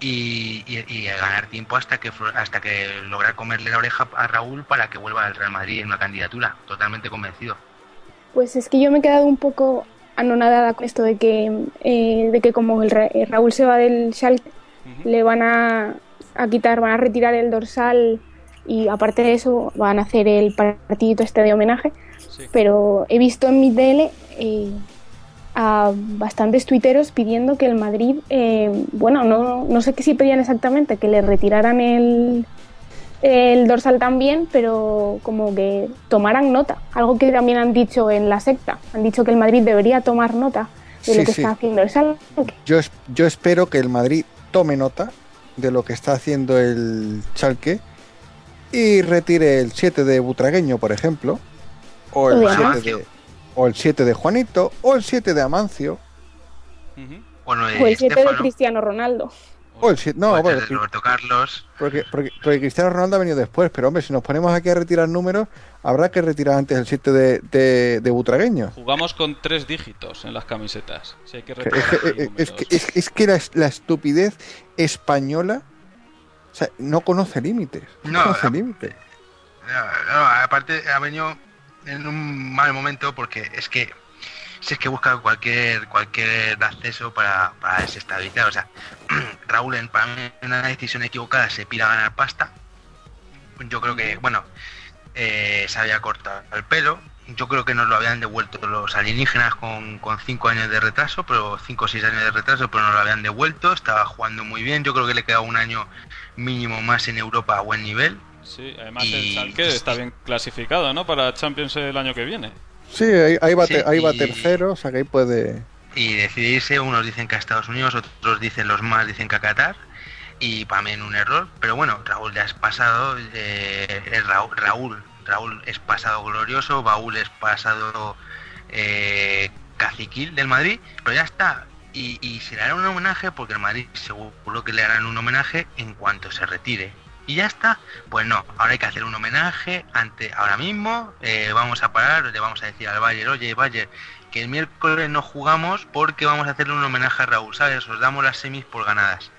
D: y, y- y ganar tiempo hasta que hasta que lograr comerle la oreja a Raúl para que vuelva al Real Madrid en una candidatura. Totalmente convencido.
E: Pues es que yo me he quedado un poco anonadada con esto de que, eh, de que como el Ra- Raúl se va del Schalke, le van a, a quitar, van a retirar el dorsal y aparte de eso van a hacer el partidito este de homenaje.
C: Sí.
E: Pero he visto en mi tele eh, a bastantes tuiteros pidiendo que el Madrid, eh, bueno, no, no sé qué si pedían exactamente, que le retiraran el, el dorsal también, pero como que tomaran nota. Algo que también han dicho en la secta. Han dicho que el Madrid debería tomar nota de
A: Sí,
E: lo que
A: sí.
E: está haciendo el Salque.
A: Yo, es- yo espero que el Madrid tome nota de lo que está haciendo el Chalque y retire el 7 de Butragueño, por ejemplo, o el,
E: de
A: 7
D: Amancio.
A: de, o el 7 de Juanito, o el 7 de Amancio,
C: Ujú.
D: Bueno,
E: O el 7 de Cristiano Ronaldo.
A: O el 7... No,
D: o el
A: bueno,
D: de Roberto Carlos.
A: porque, porque, porque Cristiano Ronaldo ha venido después, pero hombre, si nos ponemos aquí a retirar números, habrá que retirar antes el 7 de, de, de Butragueño.
C: Jugamos con tres dígitos en las camisetas. Si hay que retirar
A: es, que, es, es que la, la estupidez española o sea, no conoce límites. No,
D: No,
A: conoce límites.
D: No, no, aparte ha venido en un mal momento porque es que si es que busca cualquier cualquier acceso para, para desestabilizar. O sea, *clears throat* Raúl en para mí una decisión equivocada se pira a ganar pasta. Yo creo que, bueno, eh, se había cortado el pelo. Yo creo que nos lo habían devuelto los alienígenas con, con cinco años de retraso, pero cinco o seis años de retraso, pero nos lo habían devuelto. Estaba jugando muy bien. Yo creo que le queda un año mínimo más en Europa a buen nivel.
C: Sí, además
D: Y-
C: el Schalke está bien clasificado, ¿no? Para Champions el año que viene.
A: Sí, ahí, ahí va,
D: Sí,
A: te- ahí va
D: y-
A: tercero, o sea que ahí puede...
D: y decidirse, unos dicen que a Estados Unidos, otros dicen los más dicen que a Qatar y para mí en un error, pero bueno, Raúl ya es pasado, eh, es Raúl, Raúl, Raúl es pasado glorioso, Baúl es pasado eh, caciquil del Madrid, pero ya está. Y, y se le hará un homenaje porque el Madrid seguro que le harán un homenaje en cuanto se retire. Y ya está. Pues no, ahora hay que hacer un homenaje ante ahora mismo. eh, vamos a parar, le vamos a decir al Bayern, oye Bayern, que el miércoles no jugamos porque vamos a hacerle un homenaje a Raúl, ¿sabes? Os damos las semis por ganadas.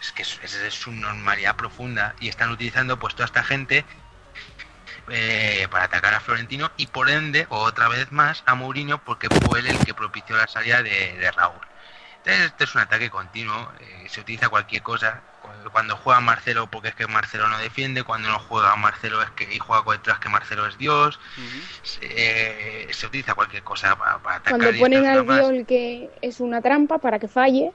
D: Es que es, es su normalidad profunda y están utilizando pues toda esta gente eh, para atacar a Florentino y por ende, otra vez más, a Mourinho porque fue él el que propició la salida de, de Raúl. Entonces, este es un ataque continuo, eh, se utiliza cualquier cosa. Cu- Cuando juega Marcelo porque es que Marcelo no defiende, cuando no juega Marcelo es que y juega con detrás que Marcelo es Dios, se, eh, se utiliza cualquier cosa para, para atacar.
E: Cuando
D: y
E: ponen al Viol que es una trampa para que falle,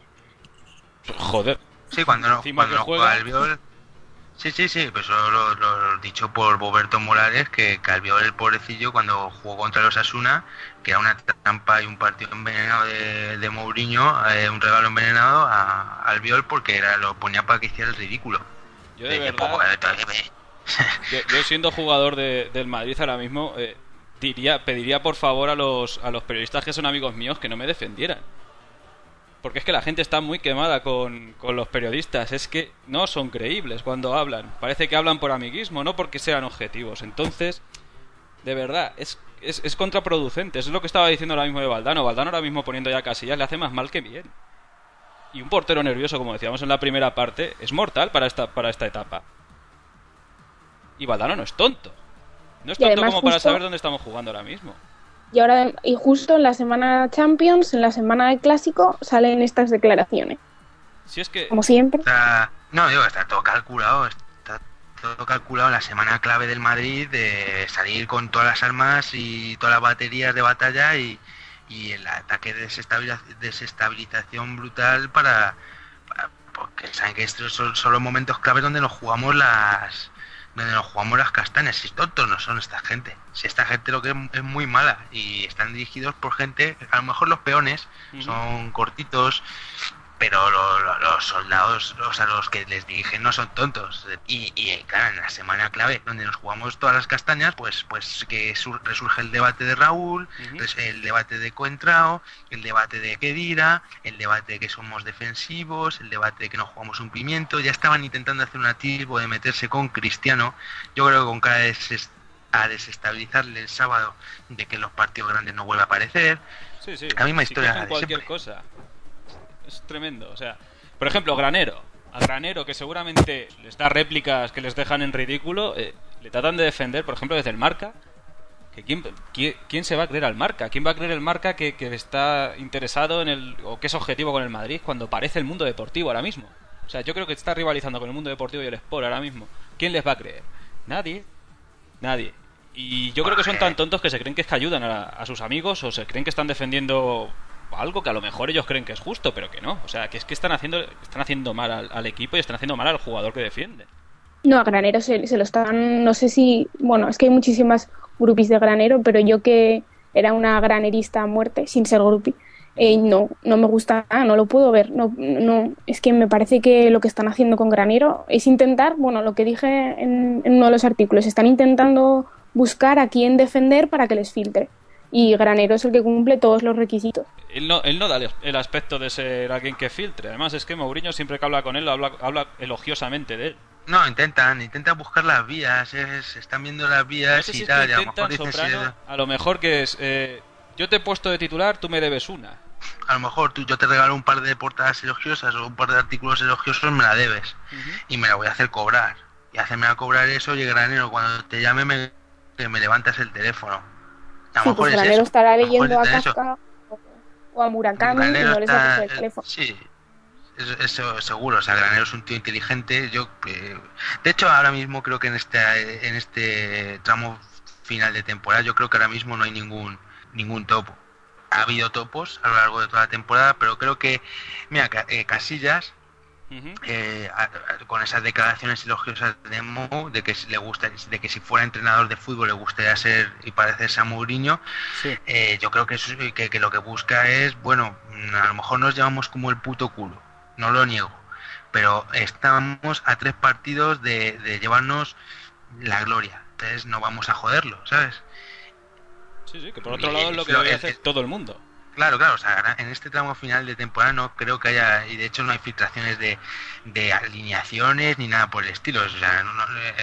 C: Joder.
D: Sí, cuando no, cuando no
C: juega.
D: juega Albiol. Sí, sí, sí, pues eso lo, lo- dicho por Boberto Morales, que, Albiol, el pobrecillo, cuando jugó contra los Asuna, que era una trampa y un partido envenenado de, de Mourinho, eh, un regalo envenenado a Albiol porque era, lo ponía para que hiciera el ridículo.
C: Yo de
D: Eh,
C: verdad,
D: poco, eh, *laughs*
C: yo, yo siendo jugador de- del Madrid ahora mismo, eh, diría, pediría por favor a los, a los periodistas que son amigos míos que no me defendieran. Porque es que la gente está muy quemada con, con los periodistas. Es que no son creíbles cuando hablan. Parece que hablan por amiguismo, no porque sean objetivos. Entonces, de verdad, es, es, es contraproducente. Eso es lo que estaba diciendo ahora mismo de Valdano. Valdano ahora mismo poniendo ya casillas le hace más mal que bien. Y un portero nervioso, como decíamos en la primera parte, es mortal para esta, para esta etapa. Y Valdano no es tonto. No es tonto como para saber dónde estamos jugando ahora mismo.
E: Y ahora y justo en la semana Champions, en la semana de Clásico, salen estas declaraciones.
C: Si es que...
E: Como siempre.
D: Está, no, digo, está todo calculado, está todo calculado la semana clave del Madrid de salir con todas las armas y todas las baterías de batalla y, y el ataque de desestabiliza- desestabilización brutal para, para- porque saben que estos son, son los momentos claves donde nos jugamos las donde nos jugamos las castañas, si tontos no son esta gente, si esta gente lo que es, es muy mala y están dirigidos por gente, a lo mejor los peones son cortitos, pero lo- lo- los soldados, o sea, los que les dirigen no son tontos. Y, y, claro, en la semana clave, donde nos jugamos todas las castañas, pues pues que sur- resurge el debate de Raúl, res- el debate de Coentrao, el debate de Kedira, el debate de que somos defensivos, el debate de que no jugamos un pimiento. Ya estaban intentando hacer un atisbo de meterse con Cristiano. Yo creo que con cara de deses- a desestabilizarle el sábado de que los partidos grandes no vuelve a aparecer.
C: Sí, sí.
D: La misma
C: si
D: historia
C: cualquier
D: siempre.
C: cosa. Es tremendo. O sea, por ejemplo, Granero. A Granero, que seguramente les da réplicas que les dejan en ridículo, eh, le tratan de defender, por ejemplo, desde el marca. Que quién, quién, se va a creer al marca? ¿Quién va a creer el marca que, que está interesado en el. o que es objetivo con el Madrid cuando parece el mundo deportivo ahora mismo? O sea, yo creo que está rivalizando con el mundo deportivo y el Sport ahora mismo. ¿Quién les va a creer? Nadie. Nadie. Y yo creo que son tan tontos que se creen que es que ayudan a sus amigos o se creen que están defendiendo algo que a lo mejor ellos creen que es justo, pero que no. O sea, que es que están haciendo, están haciendo mal al, equipo y están haciendo mal al jugador que defiende.
E: No, a Granero se, lo están, no sé si, bueno, es que hay muchísimas grupis de Granero, pero yo que era una granerista a muerte, sin ser grupi, eh, no, no me gusta nada, no lo puedo ver. No, no, es que me parece que lo que están haciendo con Granero es intentar, bueno, lo que dije en uno de los artículos, están intentando buscar a quién defender para que les filtre. Y Granero es el que cumple todos los requisitos.
C: Él no, él no da el- aspecto de ser alguien que filtre. Además, es que Mourinho siempre que habla con él, habla, habla elogiosamente de él.
D: No, intentan, intentan buscar las vías, es- están viendo las
C: No
D: vías y
C: si es
D: tal,
C: que
D: y a lo mejor
C: intentan,
D: dicen sí,
C: a lo mejor que es... eh, yo te he puesto de titular, tú me debes una.
D: a lo mejor tú, yo te regalo un par de portadas elogiosas o un par de artículos elogiosos, me la debes y me la voy a hacer cobrar. Y hacerme a cobrar eso, oye, granero, cuando te llame me, que me levantas el teléfono. A
E: Sí, pues
D: es
E: Granero
D: eso,
E: estará
D: a
E: leyendo a
D: es.
E: Kafka o- o a Murakami y
D: Granero
E: no les va a
D: está-
E: coger el teléfono.
D: Sí, eso, eso seguro. O sea, Granero es un tío inteligente. Yo, eh, de hecho, ahora mismo creo que en este, en este tramo final de temporada, yo creo que ahora mismo no hay ningún ningún topo. Ha habido topos a lo largo de toda la temporada, pero creo que, mira, eh, Casillas Eh, a- a- con esas declaraciones elogiosas de Mo, de que si le gusta, de que si fuera entrenador de fútbol le gustaría ser y parecerse a Mourinho,
C: Sí.
D: eh, yo creo que, eso- que, que lo que busca es, bueno, a lo mejor nos llevamos como el puto culo, no lo niego, pero estamos a tres partidos de, de llevarnos la gloria, entonces no vamos a joderlo, ¿sabes?
C: Sí, sí, que por otro lado es lo que debe hacer todo el mundo.
D: Claro, claro, o sea, en este tramo final de temporada no creo que haya, y de hecho no hay filtraciones de, de alineaciones ni nada por el estilo, o sea, no, no, eh,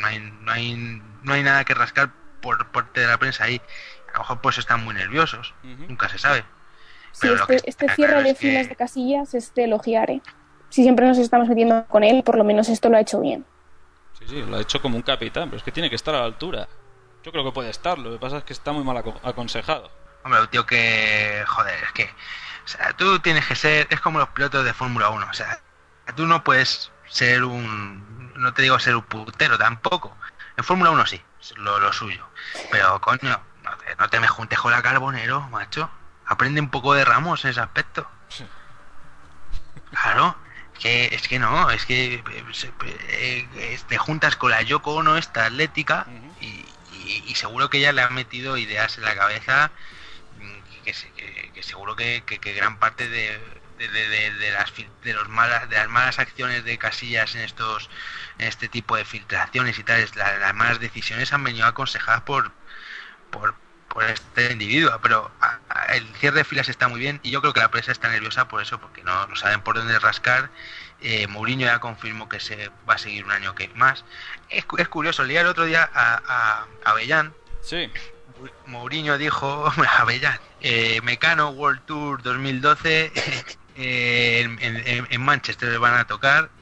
D: no hay, no, hay, no hay nada que rascar por parte de la prensa ahí. A lo mejor pues están muy nerviosos, nunca se sabe.
E: Sí,
D: Pero que
E: este, este cierre
D: claro
E: de
D: es que-
E: filas de casillas es de elogiar, ¿eh? Si siempre nos estamos metiendo con él, por lo menos esto lo ha hecho bien.
C: Sí, sí, lo ha hecho como un capitán, pero es que tiene que estar a la altura. Yo creo que puede estar, lo que pasa es que está muy mal aco- aconsejado.
D: Hombre, un tío que, joder, es que, o sea, tú tienes que ser, es como los pilotos de Fórmula 1, o sea, tú no puedes ser un, no te digo ser un putero tampoco. En Fórmula 1 sí, lo, lo suyo. Pero coño, no te, no te me juntes con la carbonero, macho. Aprende un poco de Ramos en ese aspecto. Claro, es que, es que no, es que eh, te juntas con la Yoko Ono, esta atlética, y, y- y seguro que ella le ha metido ideas en la cabeza que, que- que seguro que, que- gran parte de, de, de- las de los malas de las malas acciones de Casillas en estos en este tipo de filtraciones y tales la- las malas decisiones han venido aconsejadas por por, por este individuo pero el cierre de filas está muy bien y yo creo que la prensa está nerviosa por eso porque no, saben por dónde rascar. Eh, Mourinho ya confirmó que se va a seguir un año que más. Es, cu- es curioso leía el otro día a, a, a Avellán
C: Sí,
D: Mourinho dijo, *laughs* Avellán, eh, Mecano World Tour 2012 eh, en, en- en Manchester van a tocar,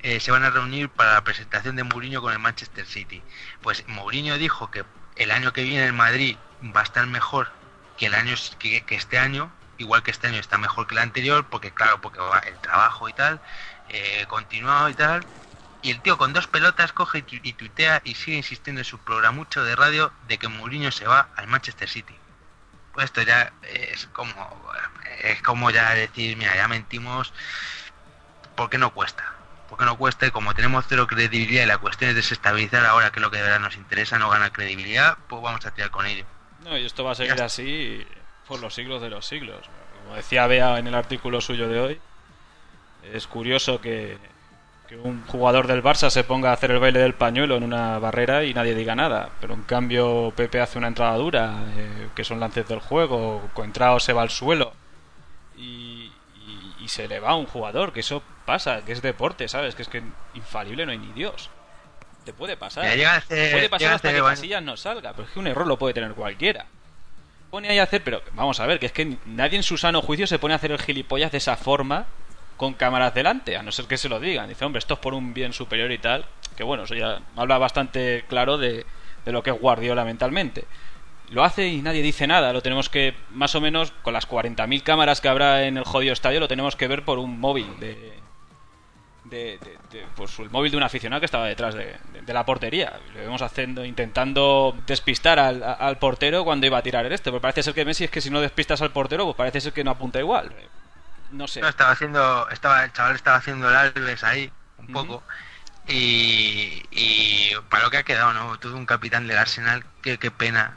D: eh, se van a reunir para la presentación de Mourinho con el Manchester City. Pues Mourinho dijo que el año que viene en Madrid va a estar mejor que el año que, que este año, igual que este año está mejor que el anterior, porque claro, porque el trabajo y tal, eh, continuado y tal. Y el tío con dos pelotas coge y, tu- y tuitea y sigue insistiendo en su programucho de radio de que Mourinho se va al Manchester City. Pues esto ya es como es como ya decir, mira, ya mentimos porque no cuesta. Porque no cuesta y como tenemos cero credibilidad y la cuestión es desestabilizar ahora que es lo que de verdad nos interesa, no gana credibilidad, pues vamos a tirar con ello.
C: no, y esto va a seguir así por los siglos de los siglos. Como decía Bea en el artículo suyo de hoy, es curioso que, que un jugador del Barça se ponga a hacer el baile del pañuelo en una barrera y nadie diga nada. Pero en cambio Pepe hace una entrada dura, eh, que son lances del juego, Coentrao se va al suelo y, y- y se le va a un jugador, que eso pasa, que es deporte, ¿sabes? Que es que infalible no hay ni Dios. Te puede pasar.
D: Hacer-
C: puede pasar hasta que Casillas no salga, pero es que un error lo puede tener cualquiera. Pone ahí a hacer, pero vamos a ver, que es que nadie en su sano juicio se pone a hacer el gilipollas de esa forma con cámaras delante, a no ser que se lo digan. Dice, hombre, esto es por un bien superior y tal. Que bueno, eso ya habla bastante claro de, de lo que es Guardiola mentalmente. Lo hace y nadie dice nada. Lo tenemos que, más o menos, con las 40.000 cámaras que habrá en el jodido estadio, lo tenemos que ver por un móvil de, de, de- pues, el móvil de un aficionado que estaba detrás de, de- la portería. Lo vemos haciendo, intentando despistar al, al portero cuando iba a tirar el este. Porque parece ser que Messi es que si no despistas al portero, pues parece ser que no apunta igual. No sé.
D: No, estaba haciendo, estaba, el chaval estaba haciendo el Alves ahí, un poco. Y, y para lo que ha quedado, ¿no? Todo un capitán del Arsenal, qué, qué pena.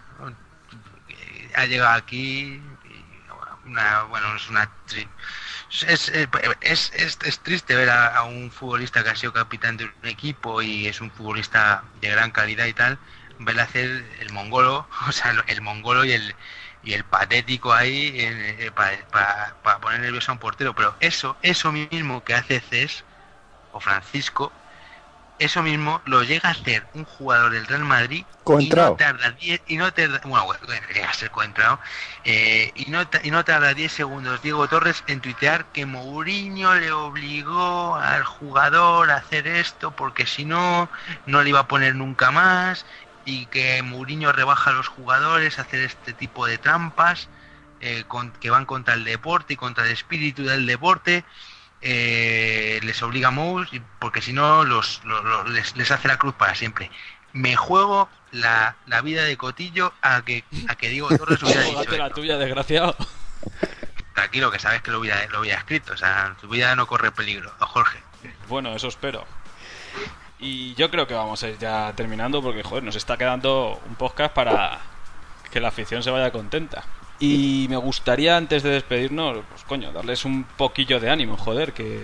D: Ha llegado aquí y, una, bueno, es una tri- es, es, es, triste ver a, a un futbolista que ha sido capitán de un equipo y es un futbolista de gran calidad y tal, verle hacer el mongolo, *laughs* o sea, el mongolo y el y el patético ahí para poner nervioso a un portero. Pero eso, eso mismo que hace Cés o Francisco, eso mismo lo llega a hacer un jugador del Real Madrid
A: Coentrao.
D: y no tarda 10 y no tarda, bueno, llega a ser eh, y no y no tarda 10 segundos Diego Torres en tuitear que Mourinho le obligó al jugador a hacer esto porque si no no le iba a poner nunca más y que Mourinho rebaja a los jugadores a hacer este tipo de trampas eh, con- que van contra el deporte y contra el espíritu del deporte eh, les obliga a Mous porque si no los, los- los- les, les hace la cruz para siempre me juego la, la vida de Cotillo a que a que Diego Torres hubiera *laughs* dicho
C: la
D: esto.
C: tuya, desgraciado.
D: tranquilo que sabes que lo hubiera, lo hubiera escrito o sea tu vida no corre peligro don Jorge
C: Bueno, eso espero. Y yo creo que vamos a ir ya terminando porque, joder, nos está quedando un podcast para que la afición se vaya contenta. Y me gustaría, antes de despedirnos, pues coño, darles un poquillo de ánimo, joder, que,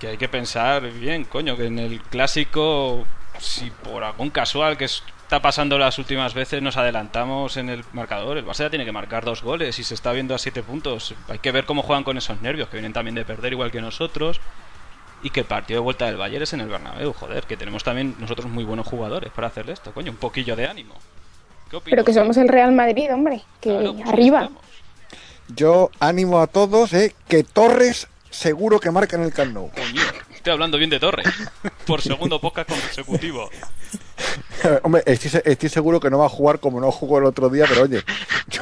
C: que hay que pensar bien, coño, que en el clásico, si por algún casual que está pasando las últimas veces nos adelantamos en el marcador, el Barça ya tiene que marcar dos goles y se está viendo a siete puntos. Hay que ver cómo juegan con esos nervios, que vienen también de perder igual que nosotros y que el partido de vuelta del Bayern es en el Bernabéu, joder, que tenemos también nosotros muy buenos jugadores para hacerle esto, coño, un poquillo de ánimo. ¿Qué opinas?
E: Pero que somos el Real Madrid, hombre, que
C: Claro, pues
E: arriba.
C: estamos.
A: Yo animo a todos, eh, que Torres seguro que marca en el Camp Nou.
C: Coño, estoy hablando bien de Torres. Por segundo podcast consecutivo. *laughs*
A: Hombre, estoy seguro que no va a jugar como no jugó el otro día, pero oye,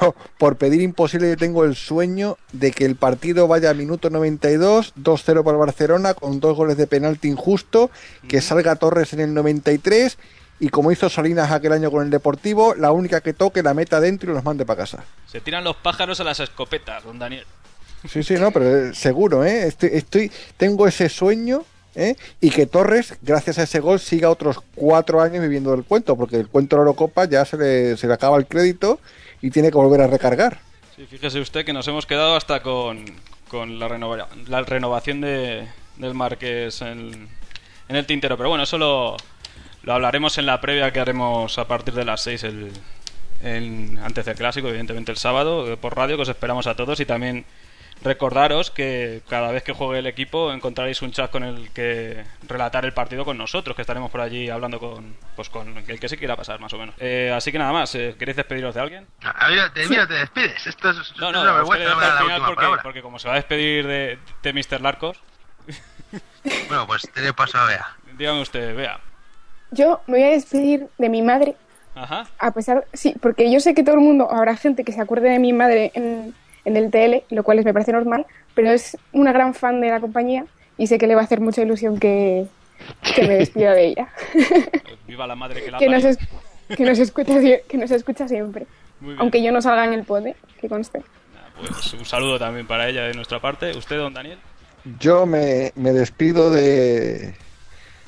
A: yo por pedir imposible yo tengo el sueño de que el partido vaya a minuto 92, 2-0 para el Barcelona, con dos goles de penalti injusto, que salga Torres en el 93 y como hizo Salinas aquel año con el Deportivo, la única que toque la meta dentro y los mande para casa.
C: Se tiran los pájaros a las escopetas, don Daniel.
A: Sí, sí, no, pero eh, seguro, ¿eh? Estoy, estoy, tengo ese sueño, ¿eh? Y que Torres, gracias a ese gol, siga otros cuatro años viviendo del cuento, porque el cuento de la Eurocopa ya se le, se le acaba el crédito tiene que volver a recargar.
C: Sí, fíjese usted que nos hemos quedado hasta con, con la, renova- la renovación de, del Marqués en, en el tintero. Pero bueno, eso lo, lo hablaremos en la previa que haremos a partir de las 6 el, en- antes del clásico, evidentemente el sábado, eh, por radio, que os esperamos a todos y también recordaros que cada vez que juegue el equipo encontraréis un chat con el que relatar el partido con nosotros, que estaremos por allí hablando con, pues con el que se quiera pasar, más o menos. Eh, así que nada más, eh, ¿queréis despediros de alguien?
D: Ah, mira, te, mira, te despides esto es,
C: No,
D: es
C: no, al final porque, porque como se va a despedir de, de Mr. Larcos, *laughs*
D: bueno pues te le paso a Bea
C: dígame usted, vea.
E: Yo me voy a despedir de mi madre,
C: Ajá.
E: a pesar, sí, porque yo sé que todo el mundo, habrá gente que se acuerde de mi madre en, en el TL, lo cual me parece normal, pero es una gran fan de la compañía y sé que le va a hacer mucha ilusión que, que me despida de ella.
C: Viva la madre que la *laughs*
E: que, nos es- que, nos escucha, que nos escucha siempre. Aunque yo no salga en el pod, ¿eh? que conste.
C: Pues un saludo también para ella de nuestra parte. ¿Usted, don Daniel?
A: Yo me, me despido de,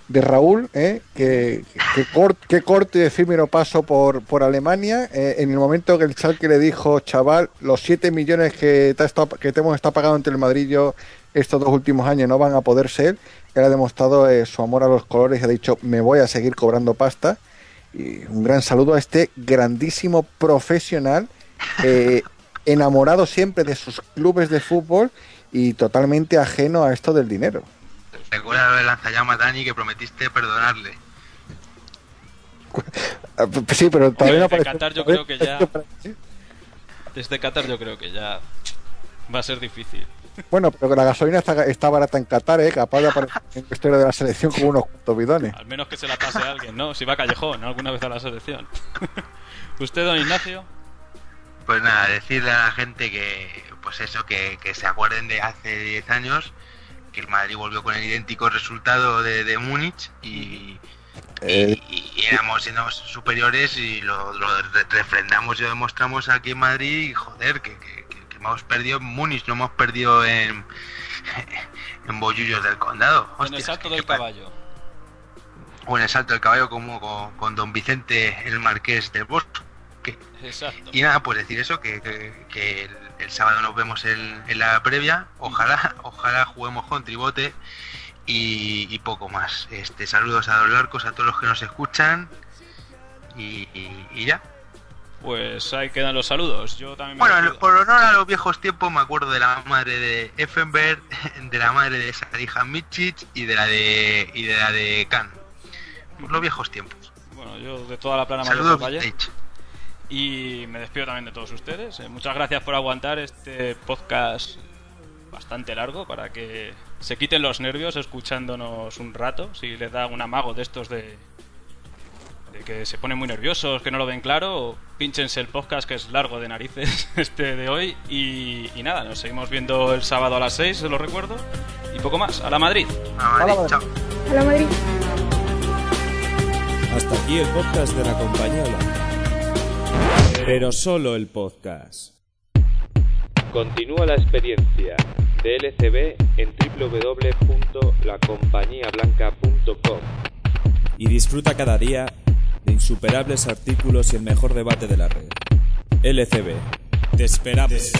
A: de Raúl, ¿eh? que, que, cort- que corto y efímero paso por, por Alemania. eh, en el momento que el Schalke le dijo, chaval, los 7 millones que te, estado- que te hemos estado pagando entre el yo estos dos últimos años no van a poder ser, él ha demostrado eh, su amor a los colores y ha dicho, me voy a seguir cobrando pasta. Y un gran saludo a este grandísimo profesional, eh, enamorado siempre de sus clubes de fútbol y totalmente ajeno a esto del dinero.
D: Recuerda lo del lanzallamas Dani que prometiste perdonarle
A: Ah, Sí, pero todavía no
C: Desde
A: aparece.
C: Qatar yo creo que ya-. Desde Qatar yo creo que ya va a ser difícil.
A: Bueno, pero que la gasolina está, está barata en Qatar, ¿eh? capaz de aparecer en la historia de la selección con unos cuantos bidones.
C: Al menos que se la pase a alguien, ¿no? Si va a Callejón alguna vez a la selección. *laughs* ¿Usted, don Ignacio?
D: Pues nada, decirle a la gente que, pues eso, que, que se acuerden de hace 10 años, que el Madrid volvió con el idéntico resultado de, de Múnich y,
A: Eh,
D: y, y éramos siendo superiores y lo, lo re- refrendamos y lo demostramos aquí en Madrid y joder, que, que, que- que hemos perdido en Múnich, no hemos perdido en, *laughs* en Bollullos del Condado.
C: En el
D: Hostias,
C: salto del caballo.
D: O en el salto del caballo como con, con don Vicente el Marqués del
C: Exacto.
D: Y nada, pues decir eso, que, que- que el, el sábado nos vemos en, en la previa. Ojalá, *laughs* ojalá juguemos con tribote y, y poco más. Este, saludos a los larcos, a todos los que nos escuchan. Y, y- y ya.
C: Pues ahí quedan los saludos. Yo también me
D: Bueno, por honor a los viejos tiempos me acuerdo de la madre de Effenberg, *laughs* de la madre de Sarija Michich y de la de y de la de Khan. Por los viejos tiempos.
C: Bueno, yo de toda la plana mayor del Valle. Y me despido también de todos ustedes. Eh, muchas gracias por aguantar este podcast bastante largo para que se quiten los nervios escuchándonos un rato. Si les da un amago de estos de, de que se ponen muy nerviosos, que no lo ven claro, pinchense el podcast que es largo de narices *laughs* este de hoy. Y, y nada, nos seguimos viendo el sábado a las 6, se lo recuerdo. Y poco más. A la Madrid.
D: A Madrid,
A: Hola,
D: chao.
E: Hola Madrid.
B: Hasta aquí el podcast de la compañía. Pero solo el podcast.
F: Continúa la experiencia de LCB en www.lacompañiablanca.com.
B: Y disfruta cada día de insuperables artículos y el mejor debate de la red. LCB. Te esperamos.